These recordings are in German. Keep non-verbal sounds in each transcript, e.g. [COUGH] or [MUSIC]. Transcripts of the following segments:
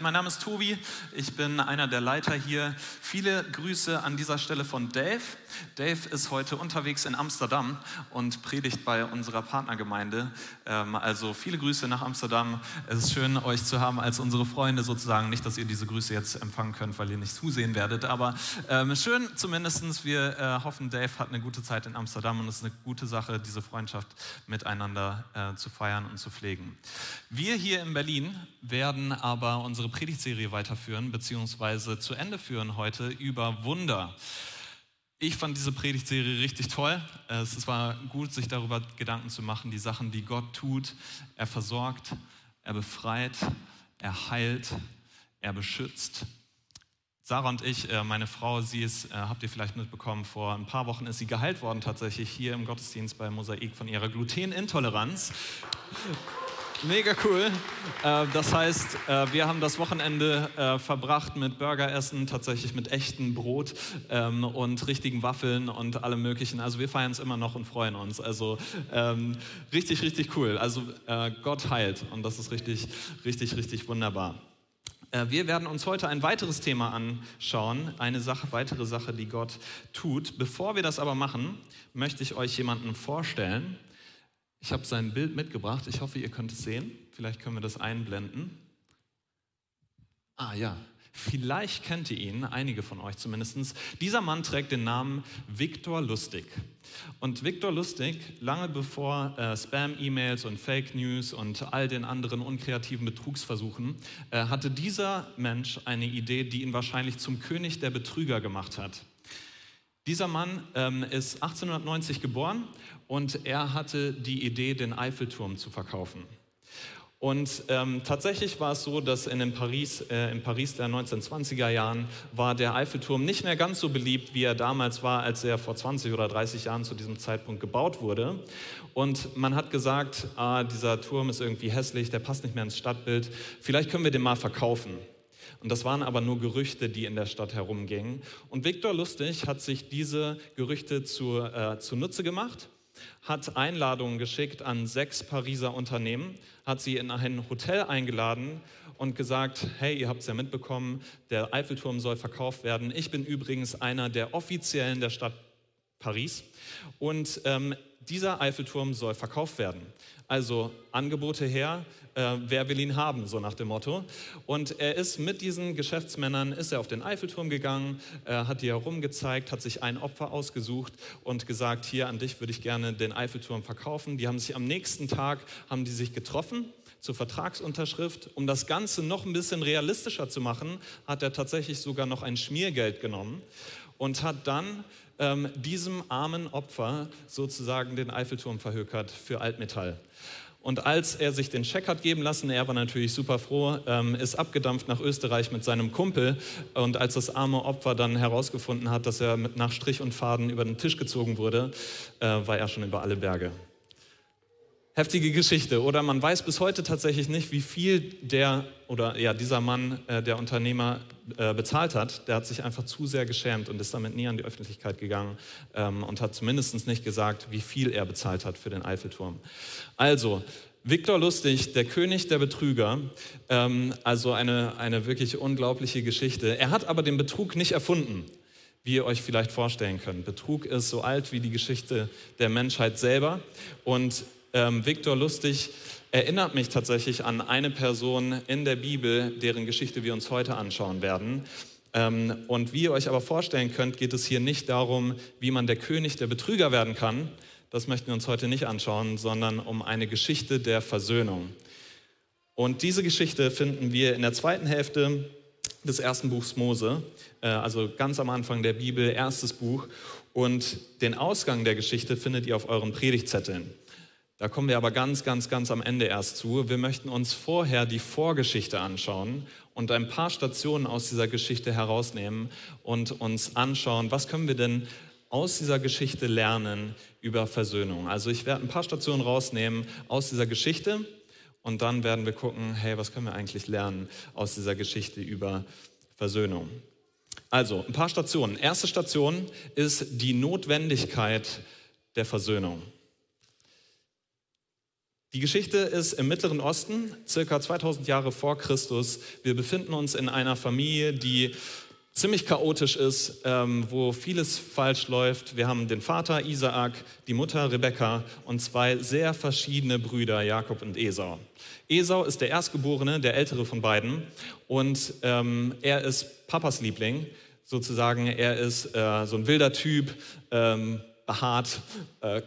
Mein Name ist Tobi, ich bin einer der Leiter hier. Viele Grüße an dieser Stelle von Dave. Dave ist heute unterwegs in Amsterdam und predigt bei unserer Partnergemeinde. Ähm, also viele Grüße nach Amsterdam. Es ist schön, euch zu haben als unsere Freunde sozusagen. Nicht, dass ihr diese Grüße jetzt empfangen könnt, weil ihr nicht zusehen werdet, aber ähm, schön zumindest. Wir äh, hoffen, Dave hat eine gute Zeit in Amsterdam und es ist eine gute Sache, diese Freundschaft miteinander äh, zu feiern und zu pflegen. Wir hier in Berlin werden aber unsere unsere Predigtserie weiterführen, beziehungsweise zu Ende führen heute über Wunder. Ich fand diese Predigtserie richtig toll. Es war gut, sich darüber Gedanken zu machen, die Sachen, die Gott tut. Er versorgt, er befreit, er heilt, er beschützt. Sarah und ich, äh, meine Frau, sie ist, äh, habt ihr vielleicht mitbekommen, vor ein paar Wochen ist sie geheilt worden tatsächlich hier im Gottesdienst bei Mosaik von ihrer Glutenintoleranz. Mega cool. Äh, das heißt, äh, wir haben das Wochenende äh, verbracht mit Burgeressen, tatsächlich mit echtem Brot ähm, und richtigen Waffeln und allem Möglichen. Also wir feiern es immer noch und freuen uns. Also ähm, richtig, richtig cool. Also Gott heilt und das ist richtig, richtig, richtig wunderbar. Wir werden uns heute ein weiteres Thema anschauen, eine Sache, weitere Sache, die Gott tut. Bevor wir das aber machen, möchte ich euch jemanden vorstellen. Ich habe sein Bild mitgebracht. Ich hoffe, ihr könnt es sehen. Vielleicht können wir das einblenden. Ah ja, vielleicht kennt ihr ihn, einige von euch zumindest. Dieser Mann trägt den Namen Viktor Lustig. Und Viktor Lustig, lange bevor äh, Spam-E-Mails und Fake News und all den anderen unkreativen Betrugsversuchen, äh, hatte dieser Mensch eine Idee, die ihn wahrscheinlich zum König der Betrüger gemacht hat. Dieser Mann ähm, ist 1890 geboren und er hatte die Idee, den Eiffelturm zu verkaufen. Und ähm, tatsächlich war es so, dass in Paris, äh, in Paris der 1920er Jahren war der Eiffelturm nicht mehr ganz so beliebt, wie er damals war, als er vor 20 oder 30 Jahren zu diesem Zeitpunkt gebaut wurde. Und man hat gesagt, ah, dieser Turm ist irgendwie hässlich, der passt nicht mehr ins Stadtbild, vielleicht können wir den mal verkaufen. Und das waren aber nur Gerüchte, die in der Stadt herumgingen. Und Viktor Lustig hat sich diese Gerüchte zu, äh, zunutze gemacht, hat Einladungen geschickt an sechs Pariser Unternehmen, hat sie in ein Hotel eingeladen und gesagt, hey, ihr habt es ja mitbekommen, der Eiffelturm soll verkauft werden. Ich bin übrigens einer der Offiziellen der Stadt Paris und ähm, dieser Eiffelturm soll verkauft werden. Also Angebote her, äh, wer will ihn haben, so nach dem Motto. Und er ist mit diesen Geschäftsmännern, ist er auf den Eiffelturm gegangen, äh, hat die herumgezeigt, hat sich ein Opfer ausgesucht und gesagt, hier an dich würde ich gerne den Eiffelturm verkaufen. Die haben sich am nächsten Tag, haben die sich getroffen zur Vertragsunterschrift. Um das Ganze noch ein bisschen realistischer zu machen, hat er tatsächlich sogar noch ein Schmiergeld genommen und hat dann ähm, diesem armen Opfer sozusagen den Eiffelturm verhökert für Altmetall. Und als er sich den Scheck hat geben lassen, er war natürlich super froh, ähm, ist abgedampft nach Österreich mit seinem Kumpel. Und als das arme Opfer dann herausgefunden hat, dass er mit nach Strich und Faden über den Tisch gezogen wurde, äh, war er schon über alle Berge heftige Geschichte. Oder man weiß bis heute tatsächlich nicht, wie viel der oder ja, dieser Mann, äh, der Unternehmer, äh, bezahlt hat. Der hat sich einfach zu sehr geschämt und ist damit nie an die Öffentlichkeit gegangen ähm, und hat zumindest nicht gesagt, wie viel er bezahlt hat für den Eiffelturm. Also, Viktor Lustig, der König der Betrüger, ähm, also eine, eine wirklich unglaubliche Geschichte. Er hat aber den Betrug nicht erfunden, wie ihr euch vielleicht vorstellen könnt. Betrug ist so alt wie die Geschichte der Menschheit selber und ähm, Viktor Lustig erinnert mich tatsächlich an eine Person in der Bibel, deren Geschichte wir uns heute anschauen werden. Ähm, und wie ihr euch aber vorstellen könnt, geht es hier nicht darum, wie man der König der Betrüger werden kann. Das möchten wir uns heute nicht anschauen, sondern um eine Geschichte der Versöhnung. Und diese Geschichte finden wir in der zweiten Hälfte des ersten Buchs Mose, äh, also ganz am Anfang der Bibel, erstes Buch. Und den Ausgang der Geschichte findet ihr auf euren Predigtzetteln. Da kommen wir aber ganz, ganz, ganz am Ende erst zu. Wir möchten uns vorher die Vorgeschichte anschauen und ein paar Stationen aus dieser Geschichte herausnehmen und uns anschauen, was können wir denn aus dieser Geschichte lernen über Versöhnung. Also ich werde ein paar Stationen rausnehmen aus dieser Geschichte und dann werden wir gucken, hey, was können wir eigentlich lernen aus dieser Geschichte über Versöhnung. Also ein paar Stationen. Erste Station ist die Notwendigkeit der Versöhnung. Die Geschichte ist im Mittleren Osten, circa 2000 Jahre vor Christus. Wir befinden uns in einer Familie, die ziemlich chaotisch ist, ähm, wo vieles falsch läuft. Wir haben den Vater Isaak, die Mutter Rebekka und zwei sehr verschiedene Brüder, Jakob und Esau. Esau ist der Erstgeborene, der ältere von beiden und ähm, er ist Papas Liebling, sozusagen. Er ist äh, so ein wilder Typ, ähm, behaart, äh,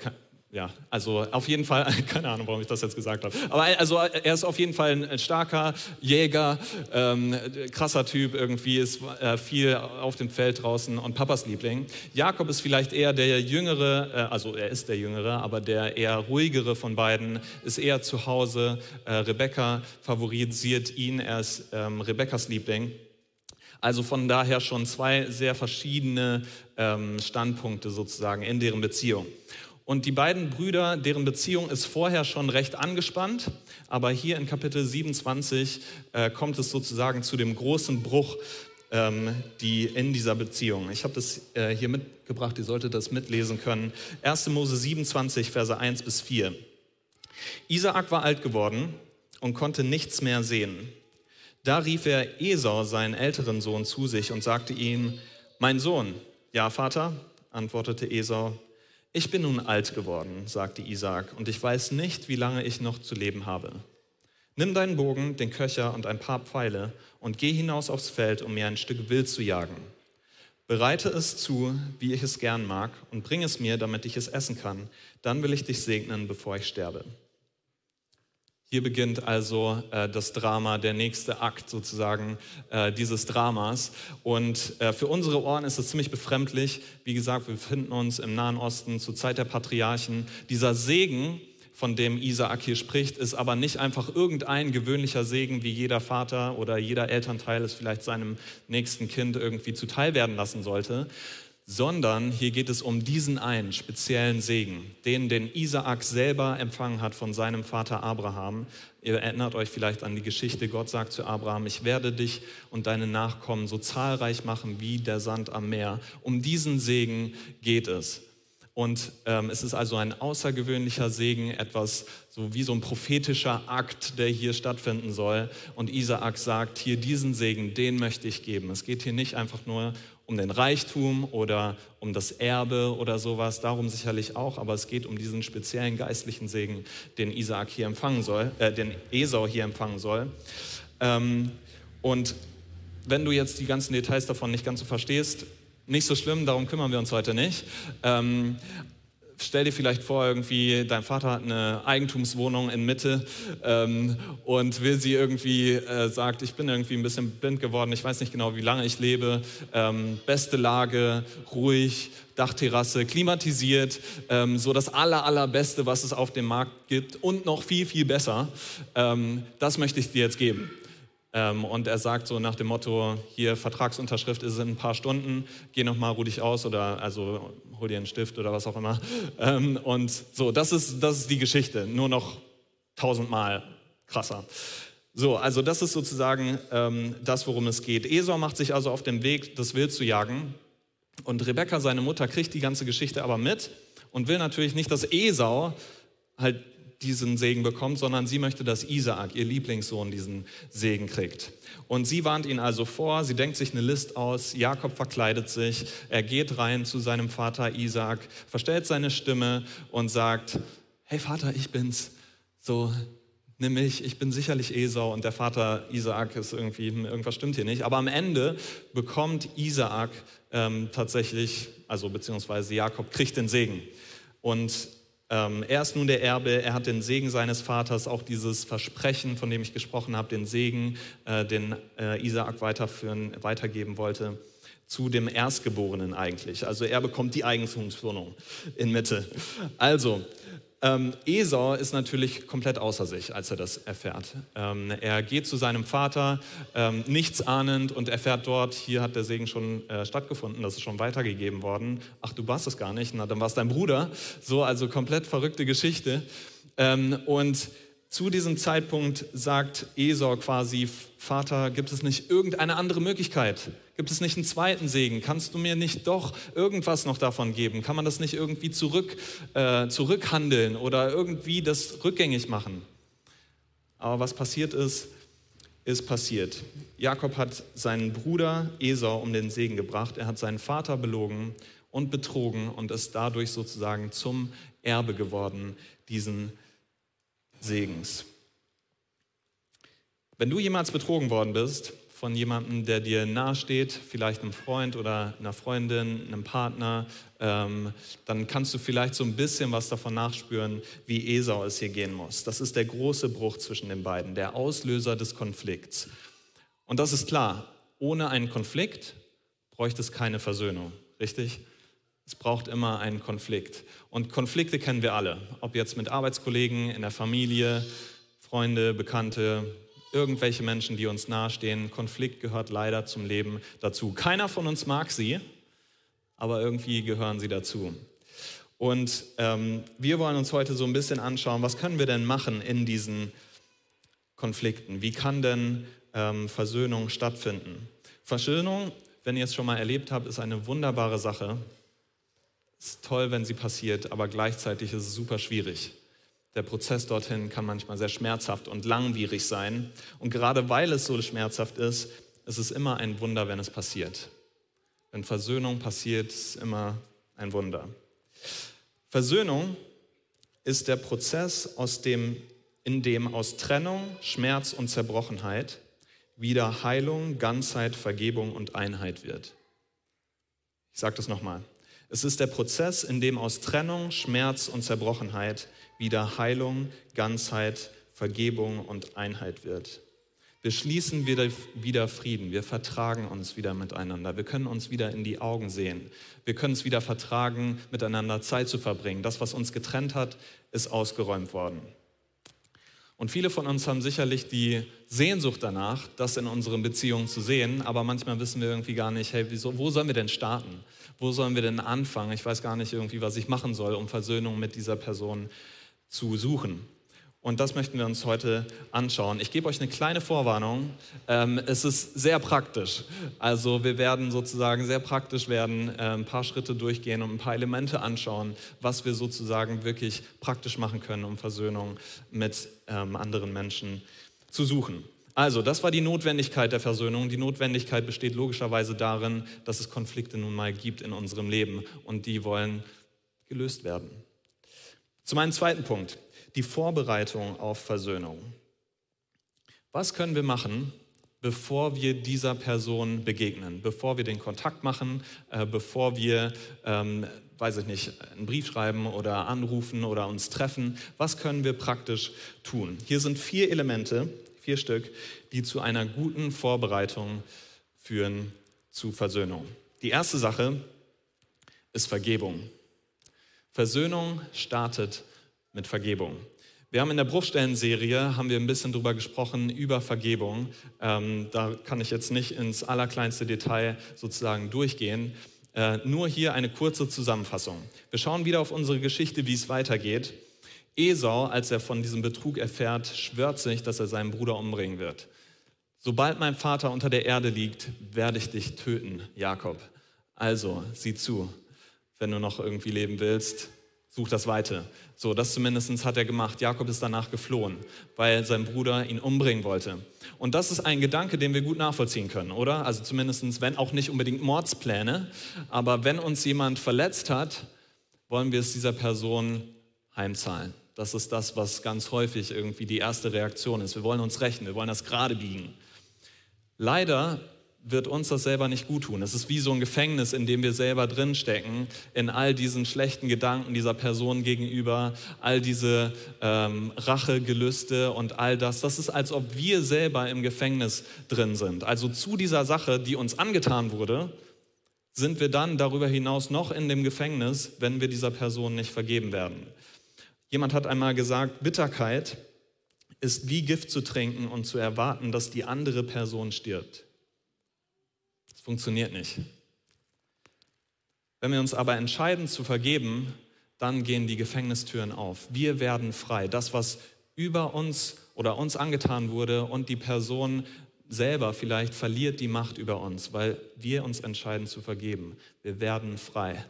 ja, also auf jeden Fall, [LAUGHS] keine Ahnung, warum ich das jetzt gesagt habe, aber also er ist auf jeden Fall ein starker Jäger, ähm, krasser Typ irgendwie, ist äh, viel auf dem Feld draußen und Papas Liebling. Jakob ist vielleicht eher der jüngere, äh, also er ist der jüngere, aber der eher ruhigere von beiden, ist eher zu Hause. Äh, Rebecca favorisiert ihn, er ist ähm, Rebekkas Liebling. Also von daher schon zwei sehr verschiedene ähm, Standpunkte sozusagen in deren Beziehung. Und die beiden Brüder, deren Beziehung ist vorher schon recht angespannt, aber hier in Kapitel 27 äh, kommt es sozusagen zu dem großen Bruch ähm, die in dieser Beziehung. Ich habe das äh, hier mitgebracht, ihr solltet das mitlesen können. 1. Mose 27, Verse 1 bis 4. Isaak war alt geworden und konnte nichts mehr sehen. Da rief er Esau, seinen älteren Sohn, zu sich und sagte ihm, mein Sohn, ja Vater, antwortete Esau, ich bin nun alt geworden, sagte Isaac, und ich weiß nicht, wie lange ich noch zu leben habe. Nimm deinen Bogen, den Köcher und ein paar Pfeile und geh hinaus aufs Feld, um mir ein Stück Wild zu jagen. Bereite es zu, wie ich es gern mag, und bring es mir, damit ich es essen kann. Dann will ich dich segnen, bevor ich sterbe. Hier beginnt also äh, das Drama, der nächste Akt sozusagen äh, dieses Dramas. Und äh, für unsere Ohren ist es ziemlich befremdlich. Wie gesagt, wir befinden uns im Nahen Osten zur Zeit der Patriarchen. Dieser Segen, von dem Isaak hier spricht, ist aber nicht einfach irgendein gewöhnlicher Segen, wie jeder Vater oder jeder Elternteil es vielleicht seinem nächsten Kind irgendwie zuteil werden lassen sollte, sondern hier geht es um diesen einen speziellen Segen, den den Isaak selber empfangen hat von seinem Vater Abraham. Ihr erinnert euch vielleicht an die Geschichte, Gott sagt zu Abraham, ich werde dich und deine Nachkommen so zahlreich machen wie der Sand am Meer. Um diesen Segen geht es. Und ähm, es ist also ein außergewöhnlicher Segen, etwas so wie so ein prophetischer Akt, der hier stattfinden soll. Und Isaak sagt, hier diesen Segen, den möchte ich geben. Es geht hier nicht einfach nur um den Reichtum oder um das Erbe oder sowas, darum sicherlich auch, aber es geht um diesen speziellen geistlichen Segen, den Isaak hier empfangen soll, äh, den Esau hier empfangen soll. Ähm, und wenn du jetzt die ganzen Details davon nicht ganz so verstehst, nicht so schlimm, darum kümmern wir uns heute nicht. Ähm, stell dir vielleicht vor, irgendwie, dein Vater hat eine Eigentumswohnung in Mitte ähm, und will sie irgendwie, äh, sagt, ich bin irgendwie ein bisschen blind geworden, ich weiß nicht genau, wie lange ich lebe. Ähm, beste Lage, ruhig, Dachterrasse, klimatisiert, ähm, so das aller, allerbeste, was es auf dem Markt gibt und noch viel, viel besser. Ähm, das möchte ich dir jetzt geben. Ähm, und er sagt so nach dem Motto, hier Vertragsunterschrift ist in ein paar Stunden, geh nochmal ruh dich aus oder also hol dir einen Stift oder was auch immer. Ähm, und so, das ist, das ist die Geschichte, nur noch tausendmal krasser. So, also das ist sozusagen ähm, das, worum es geht. Esau macht sich also auf den Weg, das Wild zu jagen. Und Rebekka, seine Mutter, kriegt die ganze Geschichte aber mit und will natürlich nicht, dass Esau halt diesen Segen bekommt, sondern sie möchte, dass Isaak, ihr Lieblingssohn, diesen Segen kriegt. Und sie warnt ihn also vor, sie denkt sich eine List aus, Jakob verkleidet sich, er geht rein zu seinem Vater Isaak, verstellt seine Stimme und sagt, hey Vater, ich bin's. So, nimm mich, ich bin sicherlich Esau und der Vater Isaak ist irgendwie, irgendwas stimmt hier nicht. Aber am Ende bekommt Isaak ähm, tatsächlich, also beziehungsweise Jakob kriegt den Segen. Und er ist nun der Erbe, er hat den Segen seines Vaters, auch dieses Versprechen, von dem ich gesprochen habe, den Segen, äh, den äh, Isaak weiterführen, weitergeben wollte, zu dem Erstgeborenen eigentlich. Also er bekommt die Eigentumswohnung in Mitte. Also, ähm, Esau ist natürlich komplett außer sich, als er das erfährt. Ähm, er geht zu seinem Vater, ähm, nichts ahnend, und erfährt dort, hier hat der Segen schon äh, stattgefunden, das ist schon weitergegeben worden. Ach, du warst es gar nicht, na, dann war es dein Bruder. So, also komplett verrückte Geschichte. Ähm, und zu diesem Zeitpunkt sagt Esau quasi, Vater, gibt es nicht irgendeine andere Möglichkeit? Gibt es nicht einen zweiten Segen? Kannst du mir nicht doch irgendwas noch davon geben? Kann man das nicht irgendwie zurück, äh, zurückhandeln oder irgendwie das rückgängig machen? Aber was passiert ist, ist passiert. Jakob hat seinen Bruder Esau um den Segen gebracht. Er hat seinen Vater belogen und betrogen und ist dadurch sozusagen zum Erbe geworden, diesen Segens. Wenn du jemals betrogen worden bist von jemandem, der dir nahesteht, vielleicht einem Freund oder einer Freundin, einem Partner, ähm, dann kannst du vielleicht so ein bisschen was davon nachspüren, wie Esau es hier gehen muss. Das ist der große Bruch zwischen den beiden, der Auslöser des Konflikts. Und das ist klar, ohne einen Konflikt bräuchte es keine Versöhnung, richtig? Es braucht immer einen Konflikt. Und Konflikte kennen wir alle, ob jetzt mit Arbeitskollegen, in der Familie, Freunde, Bekannte, irgendwelche Menschen, die uns nahestehen. Konflikt gehört leider zum Leben dazu. Keiner von uns mag sie, aber irgendwie gehören sie dazu. Und ähm, wir wollen uns heute so ein bisschen anschauen, was können wir denn machen in diesen Konflikten? Wie kann denn ähm, Versöhnung stattfinden? Versöhnung, wenn ihr es schon mal erlebt habt, ist eine wunderbare Sache. Ist toll, wenn sie passiert, aber gleichzeitig ist es super schwierig. Der Prozess dorthin kann manchmal sehr schmerzhaft und langwierig sein. Und gerade weil es so schmerzhaft ist, ist es immer ein Wunder, wenn es passiert. Wenn Versöhnung passiert, ist es immer ein Wunder. Versöhnung ist der Prozess, aus dem, in dem aus Trennung, Schmerz und Zerbrochenheit wieder Heilung, Ganzheit, Vergebung und Einheit wird. Ich sage das nochmal. Es ist der Prozess, in dem aus Trennung, Schmerz und Zerbrochenheit wieder Heilung, Ganzheit, Vergebung und Einheit wird. Wir schließen wieder, wieder Frieden, wir vertragen uns wieder miteinander, wir können uns wieder in die Augen sehen, wir können es wieder vertragen, miteinander Zeit zu verbringen. Das, was uns getrennt hat, ist ausgeräumt worden. Und viele von uns haben sicherlich die Sehnsucht danach, das in unseren Beziehungen zu sehen, aber manchmal wissen wir irgendwie gar nicht, hey, wieso, wo sollen wir denn starten? wo sollen wir denn anfangen? Ich weiß gar nicht irgendwie, was ich machen soll, um Versöhnung mit dieser Person zu suchen. Und das möchten wir uns heute anschauen. Ich gebe euch eine kleine Vorwarnung. Ähm, es ist sehr praktisch. Also wir werden sozusagen sehr praktisch werden, äh, ein paar Schritte durchgehen und ein paar Elemente anschauen, was wir sozusagen wirklich praktisch machen können, um Versöhnung mit ähm, anderen Menschen zu suchen. Also, das war die Notwendigkeit der Versöhnung. Die Notwendigkeit besteht logischerweise darin, dass es Konflikte nun mal gibt in unserem Leben und die wollen gelöst werden. Zu meinem zweiten Punkt, die Vorbereitung auf Versöhnung. Was können wir machen, bevor wir dieser Person begegnen, bevor wir den Kontakt machen, äh, bevor wir, ähm, weiß ich nicht, einen Brief schreiben oder anrufen oder uns treffen? Was können wir praktisch tun? Hier sind vier Elemente, vier Stück, die zu einer guten Vorbereitung führen zu Versöhnung. Die erste Sache ist Vergebung. Versöhnung startet mit Vergebung. Wir haben in der Bruchstellenserie haben wir ein bisschen darüber gesprochen über Vergebung. Ähm, da kann ich jetzt nicht ins allerkleinste Detail sozusagen durchgehen. Äh, nur hier eine kurze Zusammenfassung. Wir schauen wieder auf unsere Geschichte, wie es weitergeht. Esau, als er von diesem Betrug erfährt, schwört sich, dass er seinen Bruder umbringen wird. Sobald mein Vater unter der Erde liegt, werde ich dich töten, Jakob. Also, sieh zu, wenn du noch irgendwie leben willst, such das Weite. So, das zumindest hat er gemacht. Jakob ist danach geflohen, weil sein Bruder ihn umbringen wollte. Und das ist ein Gedanke, den wir gut nachvollziehen können, oder? Also zumindest, wenn auch nicht unbedingt Mordspläne, aber wenn uns jemand verletzt hat, wollen wir es dieser Person heimzahlen. Das ist das, was ganz häufig irgendwie die erste Reaktion ist. Wir wollen uns rächen, wir wollen das gerade biegen. Leider wird uns das selber nicht gut tun. Es ist wie so ein Gefängnis, in dem wir selber drinstecken, in all diesen schlechten Gedanken dieser Person gegenüber, all diese ähm, Rachegelüste und all das. Das ist, als ob wir selber im Gefängnis drin sind. Also zu dieser Sache, die uns angetan wurde, sind wir dann darüber hinaus noch in dem Gefängnis, wenn wir dieser Person nicht vergeben werden. Jemand hat einmal gesagt, Bitterkeit ist wie Gift zu trinken und zu erwarten, dass die andere Person stirbt. Funktioniert nicht. Wenn wir uns aber entscheiden zu vergeben, dann gehen die Gefängnistüren auf. Wir werden frei. Das, was über uns oder uns angetan wurde und die Person selber vielleicht verliert die Macht über uns, weil wir uns entscheiden zu vergeben. Wir werden frei.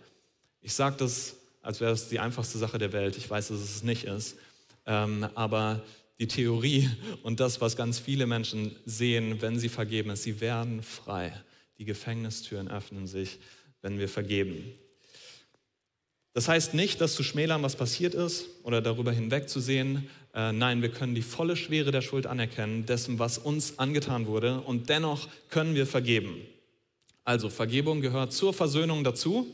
Ich sage das, als wäre es die einfachste Sache der Welt. Ich weiß, dass es nicht ist. Ähm, aber die Theorie und das, was ganz viele Menschen sehen, wenn sie vergeben, ist, sie werden frei. Die Gefängnistüren öffnen sich, wenn wir vergeben. Das heißt nicht, dass zu schmälern, was passiert ist oder darüber hinwegzusehen. Äh, nein, wir können die volle Schwere der Schuld anerkennen, dessen, was uns angetan wurde, und dennoch können wir vergeben. Also Vergebung gehört zur Versöhnung dazu.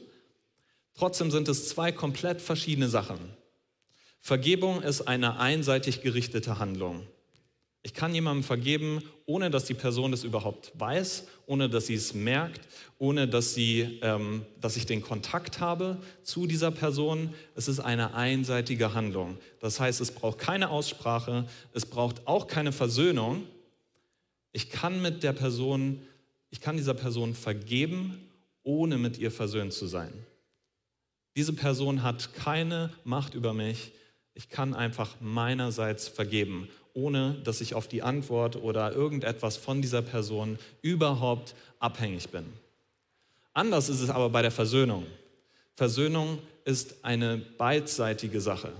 Trotzdem sind es zwei komplett verschiedene Sachen. Vergebung ist eine einseitig gerichtete Handlung. Ich kann jemandem vergeben, ohne dass die Person das überhaupt weiß, ohne dass sie es merkt, ohne dass, sie, ähm, dass ich den Kontakt habe zu dieser Person. Es ist eine einseitige Handlung. Das heißt, es braucht keine Aussprache, es braucht auch keine Versöhnung. Ich kann mit der Person, ich kann dieser Person vergeben, ohne mit ihr versöhnt zu sein. Diese Person hat keine Macht über mich. Ich kann einfach meinerseits vergeben ohne dass ich auf die Antwort oder irgendetwas von dieser Person überhaupt abhängig bin. Anders ist es aber bei der Versöhnung. Versöhnung ist eine beidseitige Sache.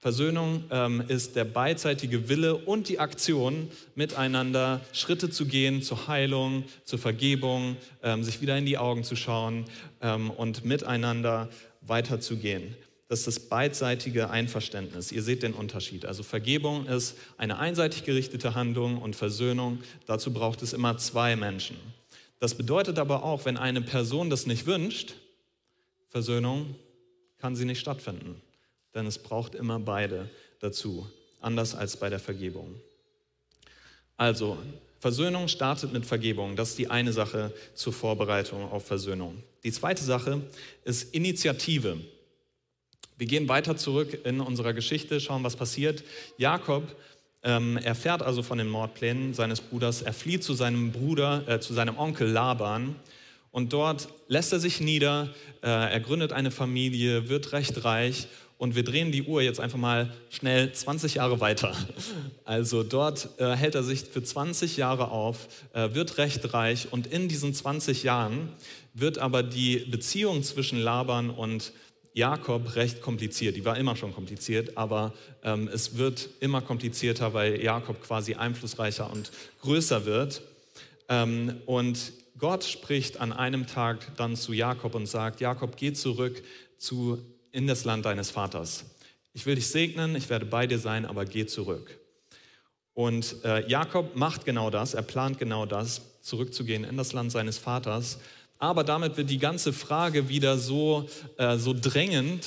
Versöhnung ähm, ist der beidseitige Wille und die Aktion, miteinander Schritte zu gehen zur Heilung, zur Vergebung, ähm, sich wieder in die Augen zu schauen ähm, und miteinander weiterzugehen. Das ist das beidseitige Einverständnis. Ihr seht den Unterschied. Also Vergebung ist eine einseitig gerichtete Handlung und Versöhnung, dazu braucht es immer zwei Menschen. Das bedeutet aber auch, wenn eine Person das nicht wünscht, Versöhnung kann sie nicht stattfinden. Denn es braucht immer beide dazu, anders als bei der Vergebung. Also, Versöhnung startet mit Vergebung. Das ist die eine Sache zur Vorbereitung auf Versöhnung. Die zweite Sache ist Initiative. Wir gehen weiter zurück in unserer Geschichte, schauen, was passiert. Jakob ähm, erfährt also von den Mordplänen seines Bruders. Er flieht zu seinem Bruder, äh, zu seinem Onkel Laban. Und dort lässt er sich nieder, äh, er gründet eine Familie, wird recht reich und wir drehen die Uhr jetzt einfach mal schnell 20 Jahre weiter. [LAUGHS] Also dort äh, hält er sich für 20 Jahre auf, äh, wird recht reich und in diesen 20 Jahren wird aber die Beziehung zwischen Laban und Jakob recht kompliziert. Die war immer schon kompliziert, aber ähm, es wird immer komplizierter, weil Jakob quasi einflussreicher und größer wird. Ähm, und Gott spricht an einem Tag dann zu Jakob und sagt, Jakob, geh zurück zu, in das Land deines Vaters. Ich will dich segnen, ich werde bei dir sein, aber geh zurück. Und äh, Jakob macht genau das, er plant genau das, zurückzugehen in das Land seines Vaters. Aber damit wird die ganze Frage wieder so, äh, so drängend.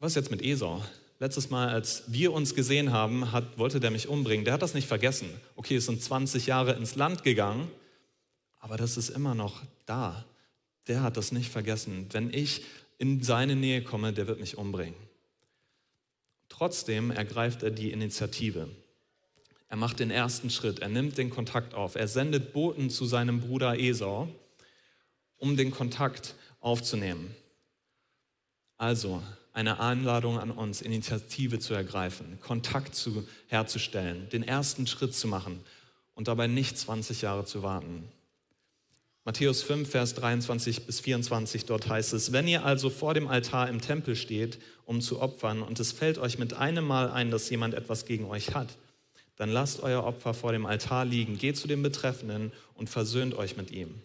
Was ist jetzt mit Esau? Letztes Mal, als wir uns gesehen haben, hat, wollte der mich umbringen. Der hat das nicht vergessen. Okay, es sind 20 Jahre ins Land gegangen, aber das ist immer noch da. Der hat das nicht vergessen. Wenn ich in seine Nähe komme, der wird mich umbringen. Trotzdem ergreift er die Initiative. Er macht den ersten Schritt, er nimmt den Kontakt auf, er sendet Boten zu seinem Bruder Esau um den Kontakt aufzunehmen. Also eine Einladung an uns, Initiative zu ergreifen, Kontakt zu, herzustellen, den ersten Schritt zu machen und dabei nicht 20 Jahre zu warten. Matthäus 5, Vers 23 bis 24, dort heißt es, wenn ihr also vor dem Altar im Tempel steht, um zu opfern, und es fällt euch mit einem Mal ein, dass jemand etwas gegen euch hat, dann lasst euer Opfer vor dem Altar liegen, geht zu dem Betreffenden und versöhnt euch mit ihm.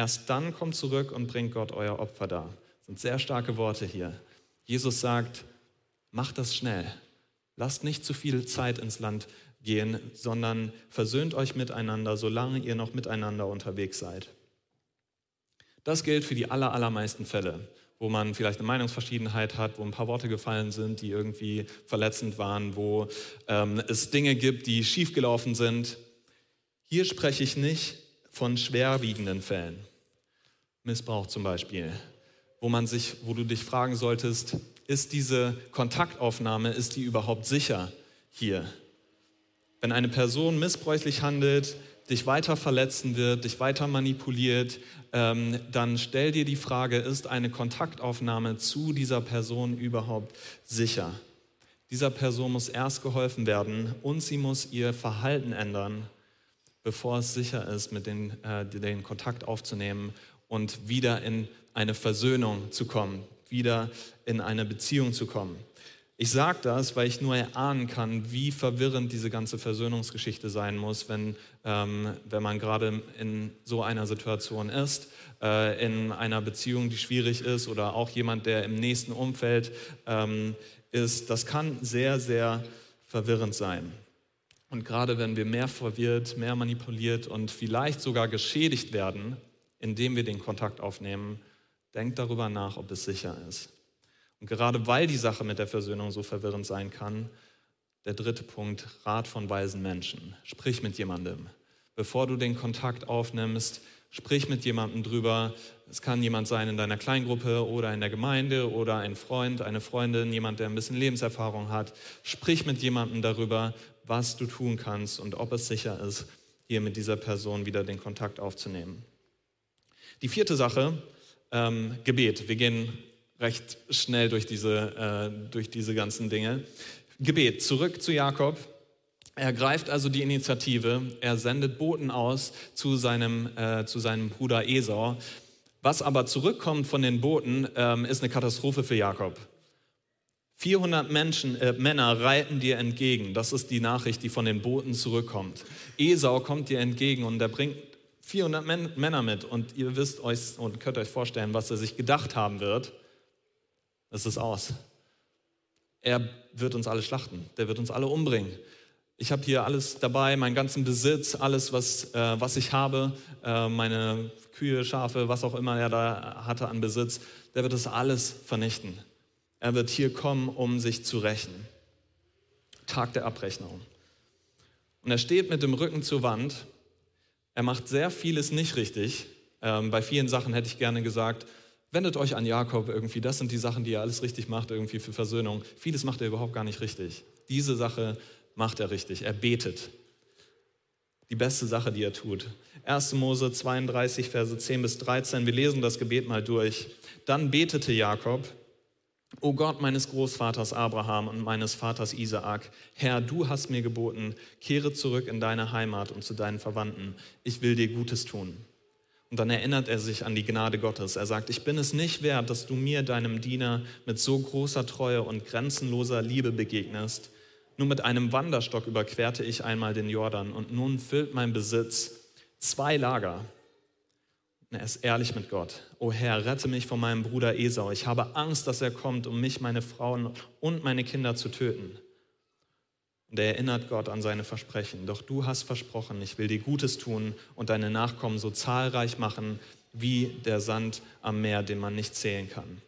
Erst dann kommt zurück und bringt Gott euer Opfer dar. Das sind sehr starke Worte hier. Jesus sagt, macht das schnell. Lasst nicht zu viel Zeit ins Land gehen, sondern versöhnt euch miteinander, solange ihr noch miteinander unterwegs seid. Das gilt für die aller, allermeisten Fälle, wo man vielleicht eine Meinungsverschiedenheit hat, wo ein paar Worte gefallen sind, die irgendwie verletzend waren, wo ähm, es Dinge gibt, die schiefgelaufen sind. Hier spreche ich nicht von schwerwiegenden Fällen. Missbrauch zum Beispiel, wo man sich, wo du dich fragen solltest, ist diese Kontaktaufnahme, ist die überhaupt sicher hier? Wenn eine Person missbräuchlich handelt, dich weiter verletzen wird, dich weiter manipuliert, ähm, dann stell dir die Frage, ist eine Kontaktaufnahme zu dieser Person überhaupt sicher? Dieser Person muss erst geholfen werden und sie muss ihr Verhalten ändern, bevor es sicher ist, mit den, äh, den Kontakt aufzunehmen und wieder in eine Versöhnung zu kommen, wieder in eine Beziehung zu kommen. Ich sage das, weil ich nur erahnen kann, wie verwirrend diese ganze Versöhnungsgeschichte sein muss, wenn, ähm, wenn man gerade in so einer Situation ist, äh, in einer Beziehung, die schwierig ist oder auch jemand, der im nächsten Umfeld ähm, ist. Das kann sehr, sehr verwirrend sein. Und gerade wenn wir mehr verwirrt, mehr manipuliert und vielleicht sogar geschädigt werden, indem wir den Kontakt aufnehmen, denkt darüber nach, ob es sicher ist. Und gerade weil die Sache mit der Versöhnung so verwirrend sein kann, der dritte Punkt, Rat von weisen Menschen. Sprich mit jemandem. Bevor du den Kontakt aufnimmst, sprich mit jemandem drüber. Es kann jemand sein in deiner Kleingruppe oder in der Gemeinde oder ein Freund, eine Freundin, jemand, der ein bisschen Lebenserfahrung hat. Sprich mit jemandem darüber, was du tun kannst und ob es sicher ist, hier mit dieser Person wieder den Kontakt aufzunehmen. Die vierte Sache, ähm, Gebet. Wir gehen recht schnell durch diese, äh, durch diese ganzen Dinge. Gebet, zurück zu Jakob. Er greift also die Initiative, er sendet Boten aus zu seinem, äh, zu seinem Bruder Esau. Was aber zurückkommt von den Boten, ähm, ist eine Katastrophe für Jakob. 400 Menschen, äh, Männer reiten dir entgegen. Das ist die Nachricht, die von den Boten zurückkommt. Esau kommt dir entgegen und er bringt 400 Männer mit. Und ihr wisst euch und könnt euch vorstellen, was er sich gedacht haben wird. Das ist aus. Er wird uns alle schlachten, der wird uns alle umbringen. Ich habe hier alles dabei, meinen ganzen Besitz, alles, was, äh, was ich habe, äh, meine Kühe, Schafe, was auch immer er da hatte an Besitz, der wird das alles vernichten. Er wird hier kommen, um sich zu rächen. Tag der Abrechnung. Und er steht mit dem Rücken zur Wand. Er macht sehr vieles nicht richtig. Ähm, bei vielen Sachen hätte ich gerne gesagt, wendet euch an Jakob irgendwie. Das sind die Sachen, die er alles richtig macht, irgendwie für Versöhnung. Vieles macht er überhaupt gar nicht richtig. Diese Sache macht er richtig. Er betet. Die beste Sache, die er tut. 1. Mose 32, Verse 10 bis 13. Wir lesen das Gebet mal durch. Dann betete Jakob, O Gott meines Großvaters Abraham und meines Vaters Isaak, Herr, du hast mir geboten, kehre zurück in deine Heimat und zu deinen Verwandten. Ich will dir Gutes tun. Und dann erinnert er sich an die Gnade Gottes. Er sagt, ich bin es nicht wert, dass du mir, deinem Diener, mit so großer Treue und grenzenloser Liebe begegnest. Nur mit einem Wanderstock überquerte ich einmal den Jordan und nun füllt mein Besitz zwei Lager. Er ist ehrlich mit Gott. O Herr, rette mich von meinem Bruder Esau. Ich habe Angst, dass er kommt, um mich, meine Frauen und meine Kinder zu töten. Und er erinnert Gott an seine Versprechen. Doch du hast versprochen, ich will dir Gutes tun und deine Nachkommen so zahlreich machen wie der Sand am Meer, den man nicht zählen kann.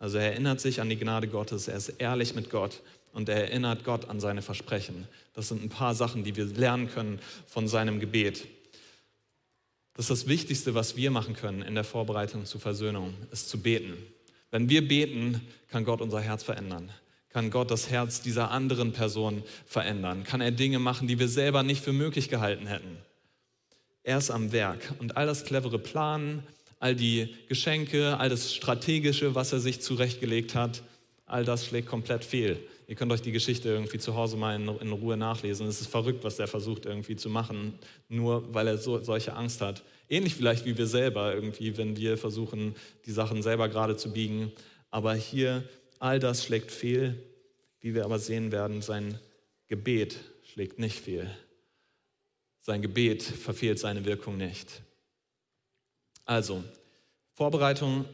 Also er erinnert sich an die Gnade Gottes, er ist ehrlich mit Gott und er erinnert Gott an seine Versprechen. Das sind ein paar Sachen, die wir lernen können von seinem Gebet. Das ist das Wichtigste, was wir machen können in der Vorbereitung zur Versöhnung, ist zu beten. Wenn wir beten, kann Gott unser Herz verändern kann Gott das Herz dieser anderen Person verändern? Kann er Dinge machen, die wir selber nicht für möglich gehalten hätten? Er ist am Werk und all das clevere Planen, all die Geschenke, all das Strategische, was er sich zurechtgelegt hat, all das schlägt komplett fehl. Ihr könnt euch die Geschichte irgendwie zu Hause mal in, in Ruhe nachlesen. Es ist verrückt, was er versucht irgendwie zu machen, nur weil er so, solche Angst hat. Ähnlich vielleicht wie wir selber irgendwie, wenn wir versuchen, die Sachen selber gerade zu biegen. Aber hier All das schlägt fehl, wie wir aber sehen werden, sein Gebet schlägt nicht fehl. Sein Gebet verfehlt seine Wirkung nicht. Also, Vorbereitung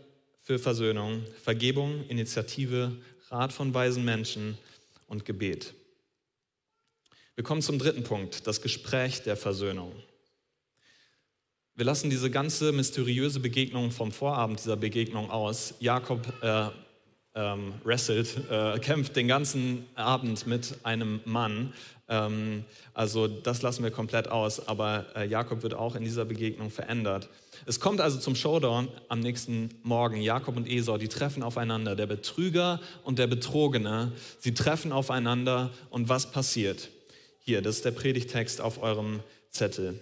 für Versöhnung, Vergebung, Initiative, Rat von weisen Menschen und Gebet. Wir kommen zum dritten Punkt, das Gespräch der Versöhnung. Wir lassen diese ganze mysteriöse Begegnung vom Vorabend dieser Begegnung aus. Jakob äh, ähm, wrestelt, äh, kämpft den ganzen Abend mit einem Mann. Ähm, also das lassen wir komplett aus, aber äh, Jakob wird auch in dieser Begegnung verändert. Es kommt also zum Showdown am nächsten Morgen. Jakob und Esau, die treffen aufeinander. Der Betrüger und der Betrogene, sie treffen aufeinander und was passiert? Hier, das ist der Predigtext auf eurem Zettel.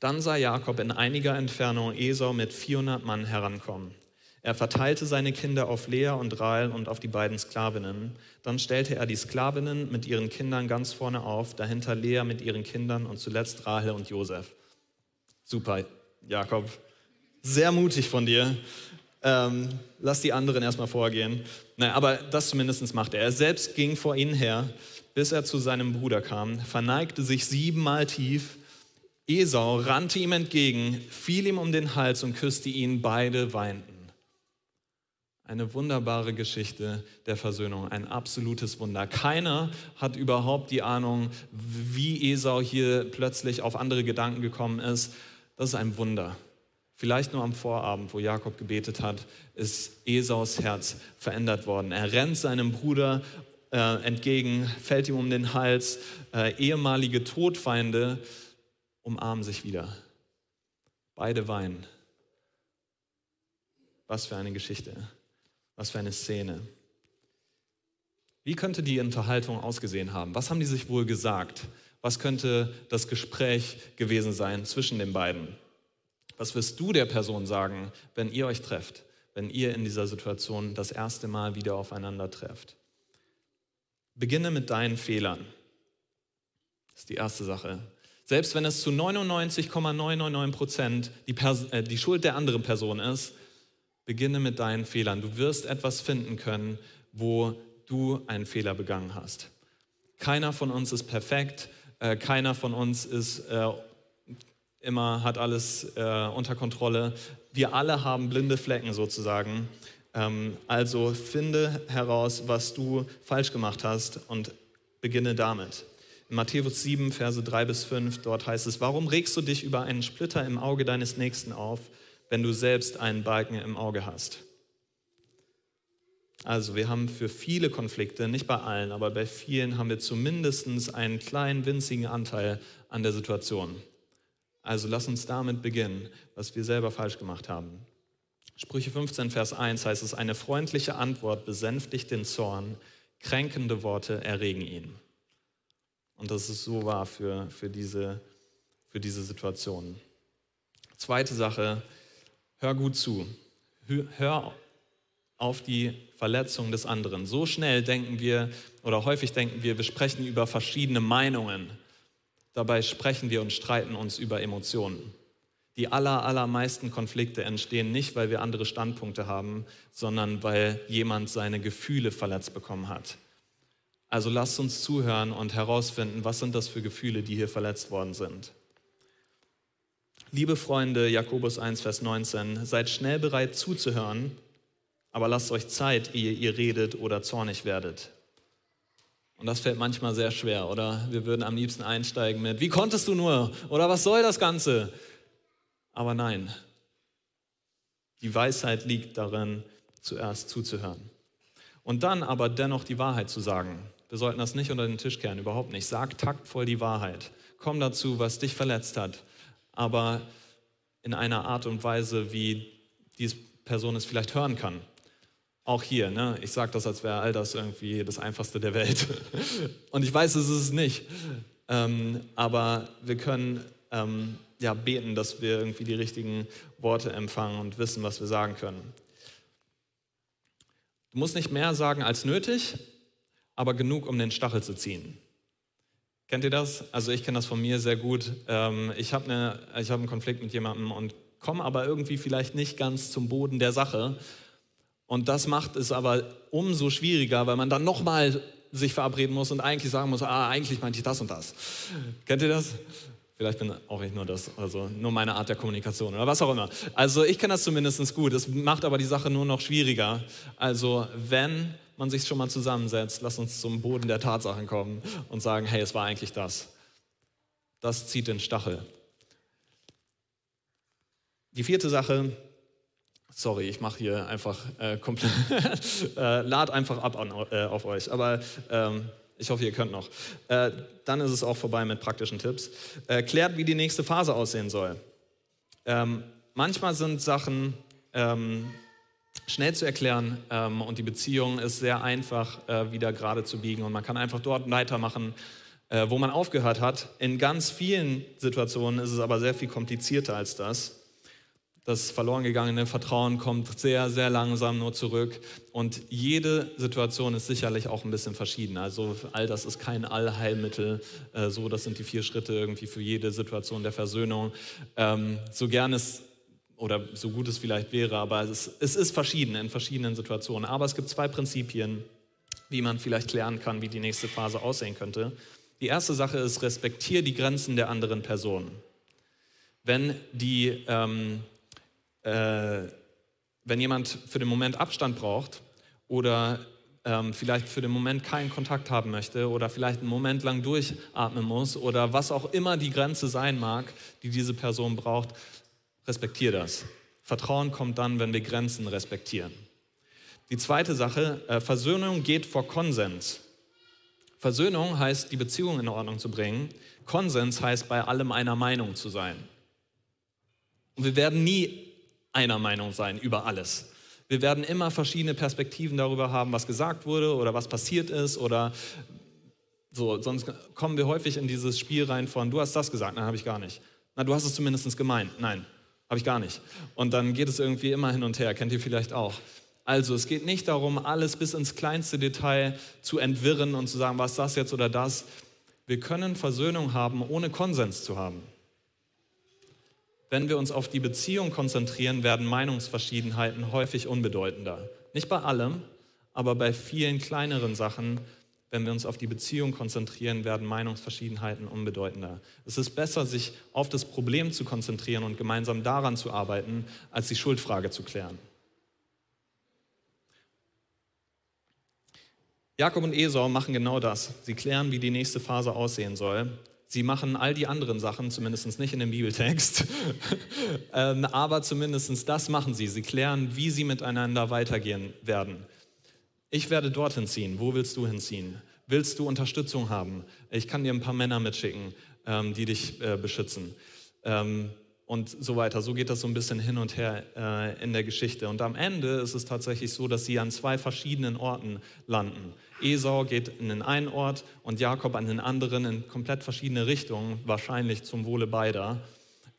Dann sah Jakob in einiger Entfernung Esau mit 400 Mann herankommen. Er verteilte seine Kinder auf Lea und Rahel und auf die beiden Sklavinnen. Dann stellte er die Sklavinnen mit ihren Kindern ganz vorne auf, dahinter Lea mit ihren Kindern und zuletzt Rahel und Josef. Super, Jakob. Sehr mutig von dir. Ähm, lass die anderen erstmal vorgehen. Naja, aber das zumindest machte er. Er selbst ging vor ihnen her, bis er zu seinem Bruder kam, verneigte sich siebenmal tief. Esau rannte ihm entgegen, fiel ihm um den Hals und küsste ihn. Beide weinten. Eine wunderbare Geschichte der Versöhnung, ein absolutes Wunder. Keiner hat überhaupt die Ahnung, wie Esau hier plötzlich auf andere Gedanken gekommen ist. Das ist ein Wunder. Vielleicht nur am Vorabend, wo Jakob gebetet hat, ist Esaus Herz verändert worden. Er rennt seinem Bruder äh, entgegen, fällt ihm um den Hals. Äh, ehemalige Todfeinde umarmen sich wieder. Beide weinen. Was für eine Geschichte. Was für eine Szene. Wie könnte die Unterhaltung ausgesehen haben? Was haben die sich wohl gesagt? Was könnte das Gespräch gewesen sein zwischen den beiden? Was wirst du der Person sagen, wenn ihr euch trefft, wenn ihr in dieser Situation das erste Mal wieder aufeinander trefft? Beginne mit deinen Fehlern. Das ist die erste Sache. Selbst wenn es zu 99,999 Prozent die, äh, die Schuld der anderen Person ist, Beginne mit deinen Fehlern. Du wirst etwas finden können, wo du einen Fehler begangen hast. Keiner von uns ist perfekt. Äh, keiner von uns ist äh, immer, hat alles äh, unter Kontrolle. Wir alle haben blinde Flecken sozusagen. Ähm, also finde heraus, was du falsch gemacht hast und beginne damit. In Matthäus 7, Verse 3 bis 5, dort heißt es, warum regst du dich über einen Splitter im Auge deines Nächsten auf? Wenn du selbst einen Balken im Auge hast. Also wir haben für viele Konflikte, nicht bei allen, aber bei vielen haben wir zumindest einen kleinen, winzigen Anteil an der Situation. Also lass uns damit beginnen, was wir selber falsch gemacht haben. Sprüche 15, Vers 1 heißt es, eine freundliche Antwort besänftigt den Zorn, kränkende Worte erregen ihn. Und das ist so wahr für, für, diese, für diese Situation. Zweite Sache, hör gut zu. Hör auf die Verletzung des anderen. So schnell denken wir oder häufig denken wir, wir sprechen über verschiedene Meinungen. Dabei sprechen wir und streiten uns über Emotionen. Die aller, allermeisten Konflikte entstehen nicht, weil wir andere Standpunkte haben, sondern weil jemand seine Gefühle verletzt bekommen hat. Also lasst uns zuhören und herausfinden, was sind das für Gefühle, die hier verletzt worden sind. Liebe Freunde, Jakobus 1, Vers 19, seid schnell bereit zuzuhören, aber lasst euch Zeit, ehe ihr redet oder zornig werdet. Und das fällt manchmal sehr schwer, oder? Wir würden am liebsten einsteigen mit, wie konntest du nur? Oder was soll das Ganze? Aber nein, die Weisheit liegt darin, zuerst zuzuhören. Und dann aber dennoch die Wahrheit zu sagen. Wir sollten das nicht unter den Tisch kehren, überhaupt nicht. Sag taktvoll die Wahrheit. Komm dazu, was dich verletzt hat aber in einer Art und Weise, wie diese Person es vielleicht hören kann. Auch hier, ne? ich sage das, als wäre all das irgendwie das Einfachste der Welt. [LAUGHS] Und ich weiß, es ist es nicht. Ähm, aber wir können ähm, ja, beten, dass wir irgendwie die richtigen Worte empfangen und wissen, was wir sagen können. Du musst nicht mehr sagen als nötig, aber genug, um den Stachel zu ziehen. Kennt ihr das? Also ich kenne das von mir sehr gut. Ähm, ich habe eine, hab einen Konflikt mit jemandem und komme aber irgendwie vielleicht nicht ganz zum Boden der Sache. Und das macht es aber umso schwieriger, weil man dann nochmal sich verabreden muss und eigentlich sagen muss, ah, eigentlich meinte ich das und das. Kennt ihr das? Vielleicht bin auch ich nur das, also nur meine Art der Kommunikation oder was auch immer. Also ich kenne das zumindest gut. Es macht aber die Sache nur noch schwieriger. Also wenn man sich schon mal zusammensetzt, lass uns zum Boden der Tatsachen kommen und sagen, hey, es war eigentlich das. Das zieht den Stachel. Die vierte Sache, sorry, ich mache hier einfach äh, komplett, [LAUGHS] äh, lad einfach ab an, äh, auf euch, aber ähm, ich hoffe, ihr könnt noch. Äh, dann ist es auch vorbei mit praktischen Tipps. Äh, klärt, wie die nächste Phase aussehen soll. Ähm, manchmal sind Sachen, ähm, schnell zu erklären ähm, und die Beziehung ist sehr einfach äh, wieder gerade zu biegen und man kann einfach dort weitermachen, äh, wo man aufgehört hat. In ganz vielen Situationen ist es aber sehr viel komplizierter als das. das verloren gegangene Vertrauen kommt sehr, sehr langsam nur zurück. Und jede Situation ist sicherlich auch ein bisschen verschieden. Also all das ist kein Allheilmittel. Äh, so, das sind die vier Schritte irgendwie für jede Situation der Versöhnung. Ähm, so gern es oder so gut es vielleicht wäre, aber es, es ist verschieden in verschiedenen Situationen. Aber es gibt zwei Prinzipien, wie man vielleicht klären kann, wie die nächste Phase aussehen könnte. Die erste Sache ist, respektiere die Grenzen der anderen Person. Wenn die ähm, äh, wenn jemand für den Moment Abstand braucht oder ähm, vielleicht für den Moment keinen Kontakt haben möchte oder vielleicht einen Moment lang durchatmen muss oder was auch immer die Grenze sein mag, die diese Person braucht, respektiere das. Vertrauen kommt dann, wenn wir Grenzen respektieren. Die zweite Sache, äh, Versöhnung geht vor Konsens. Versöhnung heißt, die Beziehung in Ordnung zu bringen. Konsens heißt, bei allem einer Meinung zu sein. Und wir werden nie einer Meinung sein über alles. Wir werden immer verschiedene Perspektiven darüber haben, was gesagt wurde oder was passiert ist oder so. Sonst kommen wir häufig in dieses Spiel rein von, du hast das gesagt, nein, habe ich gar nicht. Na, du hast es zumindest gemeint, nein, habe ich gar nicht. Und dann geht es irgendwie immer hin und her, kennt ihr vielleicht auch. Also es geht nicht darum, alles bis ins kleinste Detail zu entwirren und zu sagen, was das jetzt oder das. Wir können Versöhnung haben, ohne Konsens zu haben. Wenn wir uns auf die Beziehung konzentrieren, werden Meinungsverschiedenheiten häufig unbedeutender. Nicht bei allem, aber bei vielen kleineren Sachen, wenn wir uns auf die Beziehung konzentrieren, werden Meinungsverschiedenheiten unbedeutender. Es ist besser, sich auf das Problem zu konzentrieren und gemeinsam daran zu arbeiten, als die Schuldfrage zu klären. Jakob und Esau machen genau das. Sie klären, wie die nächste Phase aussehen soll. Sie machen all die anderen Sachen, zumindest nicht in dem Bibeltext, [LAUGHS] ähm, aber zumindest das machen sie. Sie klären, wie sie miteinander weitergehen werden. Ich werde dorthin ziehen. Wo willst du hinziehen? Willst du Unterstützung haben? Ich kann dir ein paar Männer mitschicken, ähm, die dich äh, beschützen. Ähm, und so weiter. So geht das so ein bisschen hin und her äh, in der Geschichte. Und am Ende ist es tatsächlich so, dass sie an zwei verschiedenen Orten landen. Esau geht in den einen Ort und Jakob an den anderen in komplett verschiedene Richtungen, wahrscheinlich zum Wohle beider.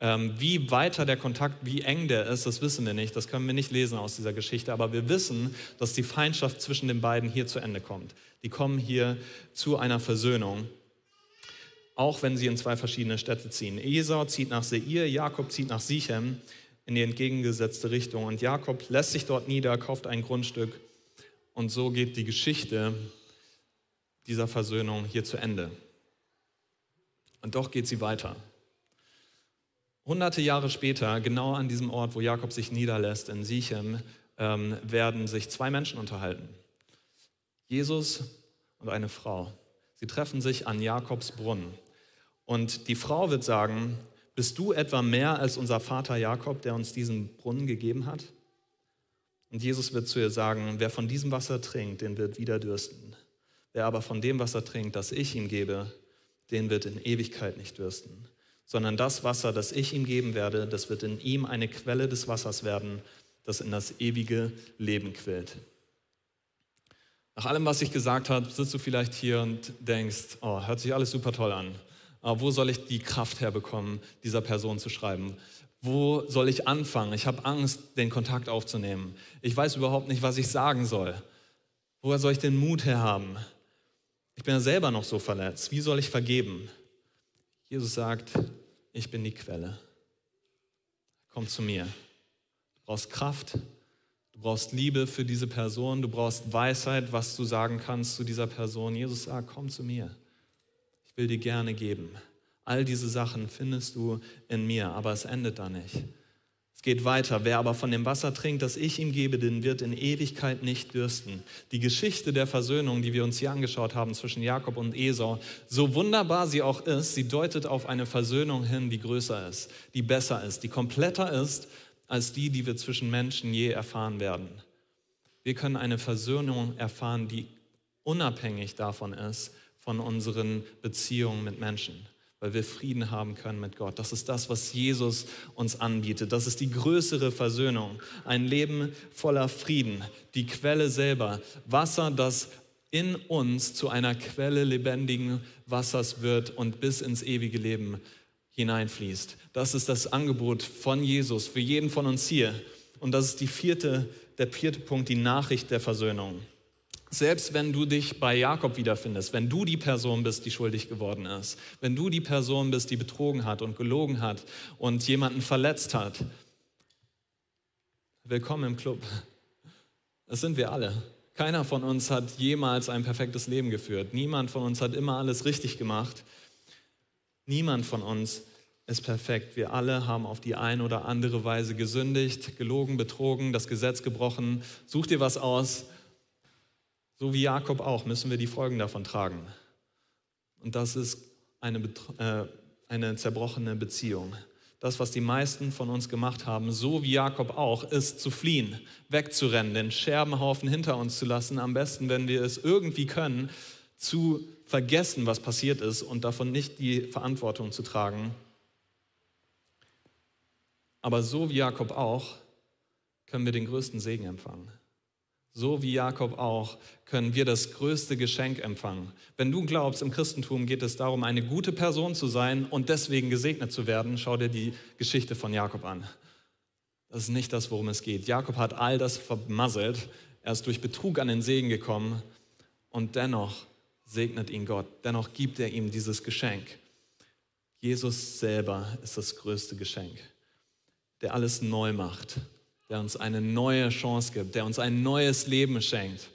Ähm, wie weiter der Kontakt, wie eng der ist, das wissen wir nicht, das können wir nicht lesen aus dieser Geschichte, aber wir wissen, dass die Feindschaft zwischen den beiden hier zu Ende kommt. Die kommen hier zu einer Versöhnung, auch wenn sie in zwei verschiedene Städte ziehen. Esau zieht nach Seir, Jakob zieht nach Sichem in die entgegengesetzte Richtung und Jakob lässt sich dort nieder, kauft ein Grundstück und so geht die Geschichte dieser Versöhnung hier zu Ende. Und doch geht sie weiter. Hunderte Jahre später, genau an diesem Ort, wo Jakob sich niederlässt, in Sichem, ähm, werden sich zwei Menschen unterhalten. Jesus und eine Frau. Sie treffen sich an Jakobs Brunnen. Und die Frau wird sagen, bist du etwa mehr als unser Vater Jakob, der uns diesen Brunnen gegeben hat? Und Jesus wird zu ihr sagen, wer von diesem Wasser trinkt, den wird wieder dürsten. Wer aber von dem Wasser trinkt, das ich ihm gebe, den wird in Ewigkeit nicht dürsten, sondern das Wasser, das ich ihm geben werde, das wird in ihm eine Quelle des Wassers werden, das in das ewige Leben quillt. Nach allem, was ich gesagt habe, sitzt du vielleicht hier und denkst, oh, hört sich alles super toll an. Aber wo soll ich die Kraft herbekommen, dieser Person zu schreiben? Wo soll ich anfangen? Ich habe Angst, den Kontakt aufzunehmen. Ich weiß überhaupt nicht, was ich sagen soll. Woher soll ich den Mut herhaben? Ich bin ja selber noch so verletzt. Wie soll ich vergeben? Jesus sagt, ich bin die Quelle. Komm zu mir. Du brauchst Kraft, du brauchst Liebe für diese Person, du brauchst Weisheit, was du sagen kannst zu dieser Person. Jesus sagt, komm zu mir. Ich will dir gerne geben. All diese Sachen findest du in mir, aber es endet da nicht. Geht weiter. Wer aber von dem Wasser trinkt, das ich ihm gebe, den wird in Ewigkeit nicht dürsten. Die Geschichte der Versöhnung, die wir uns hier angeschaut haben zwischen Jakob und Esau, so wunderbar sie auch ist, sie deutet auf eine Versöhnung hin, die größer ist, die besser ist, die kompletter ist als die, die wir zwischen Menschen je erfahren werden. Wir können eine Versöhnung erfahren, die unabhängig davon ist, von unseren Beziehungen mit Menschen weil wir Frieden haben können mit Gott. Das ist das, was Jesus uns anbietet. Das ist die größere Versöhnung. Ein Leben voller Frieden. Die Quelle selber. Wasser, das in uns zu einer Quelle lebendigen Wassers wird und bis ins ewige Leben hineinfließt. Das ist das Angebot von Jesus für jeden von uns hier. Und das ist die vierte, der vierte Punkt, die Nachricht der Versöhnung. Selbst wenn du dich bei Jakob wiederfindest, wenn du die Person bist, die schuldig geworden ist, wenn du die Person bist, die betrogen hat und gelogen hat und jemanden verletzt hat, willkommen im Club. Das sind wir alle. Keiner von uns hat jemals ein perfektes Leben geführt. Niemand von uns hat immer alles richtig gemacht. Niemand von uns ist perfekt. Wir alle haben auf die eine oder andere Weise gesündigt, gelogen, betrogen, das Gesetz gebrochen. Such dir was aus. So wie Jakob auch müssen wir die Folgen davon tragen. Und das ist eine, äh, eine zerbrochene Beziehung. Das, was die meisten von uns gemacht haben, so wie Jakob auch, ist zu fliehen, wegzurennen, den Scherbenhaufen hinter uns zu lassen. Am besten, wenn wir es irgendwie können, zu vergessen, was passiert ist und davon nicht die Verantwortung zu tragen. Aber so wie Jakob auch, können wir den größten Segen empfangen. So wie Jakob auch können wir das größte Geschenk empfangen. Wenn du glaubst, im Christentum geht es darum, eine gute Person zu sein und deswegen gesegnet zu werden, schau dir die Geschichte von Jakob an. Das ist nicht das, worum es geht. Jakob hat all das vermasselt. Er ist durch Betrug an den Segen gekommen und dennoch segnet ihn Gott. Dennoch gibt er ihm dieses Geschenk. Jesus selber ist das größte Geschenk, der alles neu macht der uns eine neue Chance gibt, der uns ein neues Leben schenkt.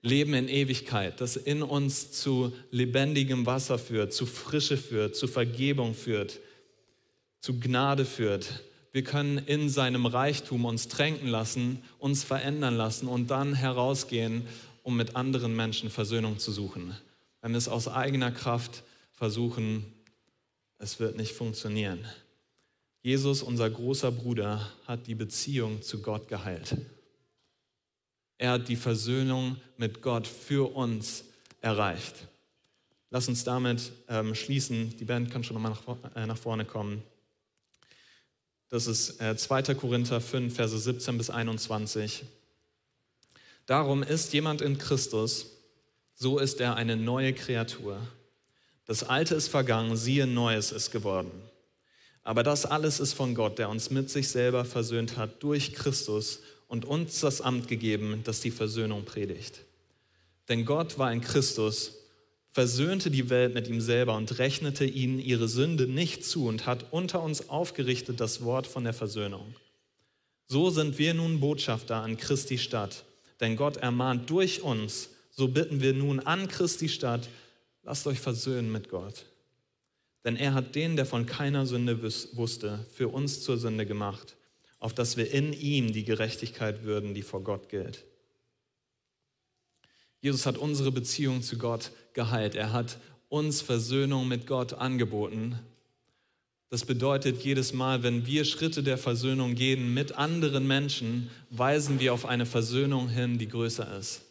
Leben in Ewigkeit, das in uns zu lebendigem Wasser führt, zu Frische führt, zu Vergebung führt, zu Gnade führt. Wir können in seinem Reichtum uns tränken lassen, uns verändern lassen und dann herausgehen, um mit anderen Menschen Versöhnung zu suchen. Wenn wir es aus eigener Kraft versuchen, es wird nicht funktionieren. Jesus, unser großer Bruder, hat die Beziehung zu Gott geheilt. Er hat die Versöhnung mit Gott für uns erreicht. Lass uns damit ähm, schließen. Die Band kann schon nochmal nach, äh, nach vorne kommen. Das ist äh, 2. Korinther 5, Verse 17 bis 21. Darum ist jemand in Christus, so ist er eine neue Kreatur. Das Alte ist vergangen, siehe, Neues ist geworden. Aber das alles ist von Gott, der uns mit sich selber versöhnt hat durch Christus und uns das Amt gegeben, das die Versöhnung predigt. Denn Gott war in Christus, versöhnte die Welt mit ihm selber und rechnete ihnen ihre Sünde nicht zu und hat unter uns aufgerichtet das Wort von der Versöhnung. So sind wir nun Botschafter an Christi Stadt, denn Gott ermahnt durch uns, so bitten wir nun an Christi Stadt, lasst euch versöhnen mit Gott. Denn er hat den, der von keiner Sünde wusste, für uns zur Sünde gemacht, auf dass wir in ihm die Gerechtigkeit würden, die vor Gott gilt. Jesus hat unsere Beziehung zu Gott geheilt. Er hat uns Versöhnung mit Gott angeboten. Das bedeutet, jedes Mal, wenn wir Schritte der Versöhnung gehen mit anderen Menschen, weisen wir auf eine Versöhnung hin, die größer ist.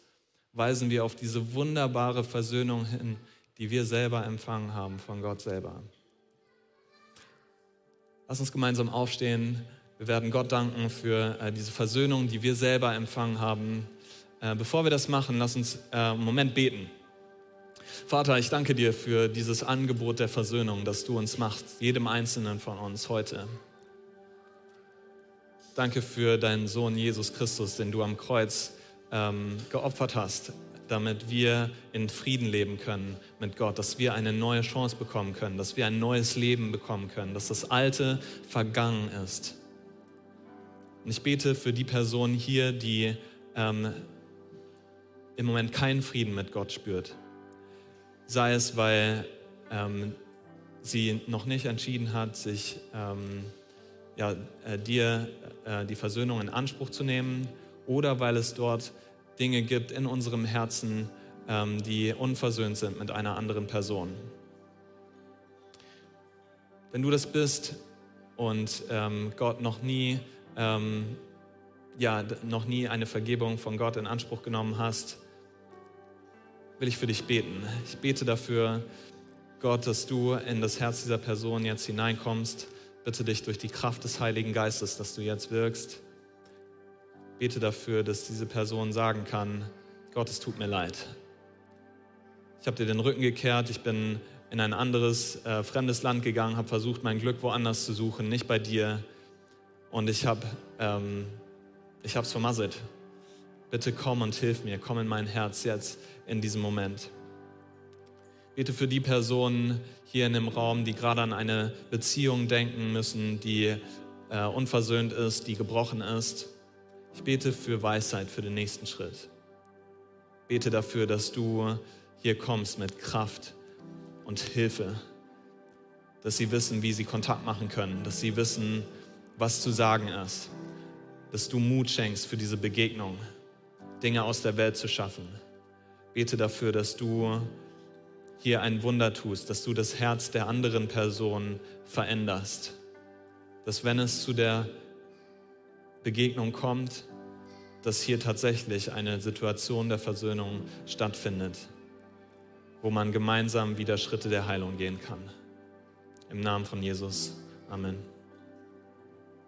Weisen wir auf diese wunderbare Versöhnung hin, die wir selber empfangen haben von Gott selber. Lass uns gemeinsam aufstehen. Wir werden Gott danken für äh, diese Versöhnung, die wir selber empfangen haben. Äh, bevor wir das machen, lass uns äh, einen Moment beten. Vater, ich danke dir für dieses Angebot der Versöhnung, das du uns machst, jedem Einzelnen von uns heute. Danke für deinen Sohn Jesus Christus, den du am Kreuz ähm, geopfert hast, damit wir in Frieden leben können mit Gott, dass wir eine neue Chance bekommen können, dass wir ein neues Leben bekommen können, dass das Alte vergangen ist. Und ich bete für die Person hier, die ähm, im Moment keinen Frieden mit Gott spürt. Sei es, weil ähm, sie noch nicht entschieden hat, sich ähm, ja, äh, dir äh, die Versöhnung in Anspruch zu nehmen, oder weil es dort Dinge gibt in unserem Herzen, ähm, die unversöhnt sind mit einer anderen Person. Wenn du das bist und ähm, Gott noch nie, ähm, ja, noch nie eine Vergebung von Gott in Anspruch genommen hast, will ich für dich beten. Ich bete dafür, Gott, dass du in das Herz dieser Person jetzt hineinkommst. Bitte dich durch die Kraft des Heiligen Geistes, dass du jetzt wirkst bete dafür, dass diese Person sagen kann, Gott, es tut mir leid. Ich habe dir den Rücken gekehrt, ich bin in ein anderes, äh, fremdes Land gegangen, habe versucht, mein Glück woanders zu suchen, nicht bei dir. Und ich habe ähm, vermasselt. Bitte komm und hilf mir, komm in mein Herz jetzt in diesem Moment. Bete für die Personen hier in dem Raum, die gerade an eine Beziehung denken müssen, die äh, unversöhnt ist, die gebrochen ist. Ich bete für Weisheit für den nächsten Schritt. Bete dafür, dass du hier kommst mit Kraft und Hilfe, dass sie wissen, wie sie Kontakt machen können, dass sie wissen, was zu sagen ist, dass du Mut schenkst für diese Begegnung, Dinge aus der Welt zu schaffen. Bete dafür, dass du hier ein Wunder tust, dass du das Herz der anderen Person veränderst, dass wenn es zu der Begegnung kommt, dass hier tatsächlich eine Situation der Versöhnung stattfindet wo man gemeinsam wieder Schritte der Heilung gehen kann. Im Namen von Jesus. Amen.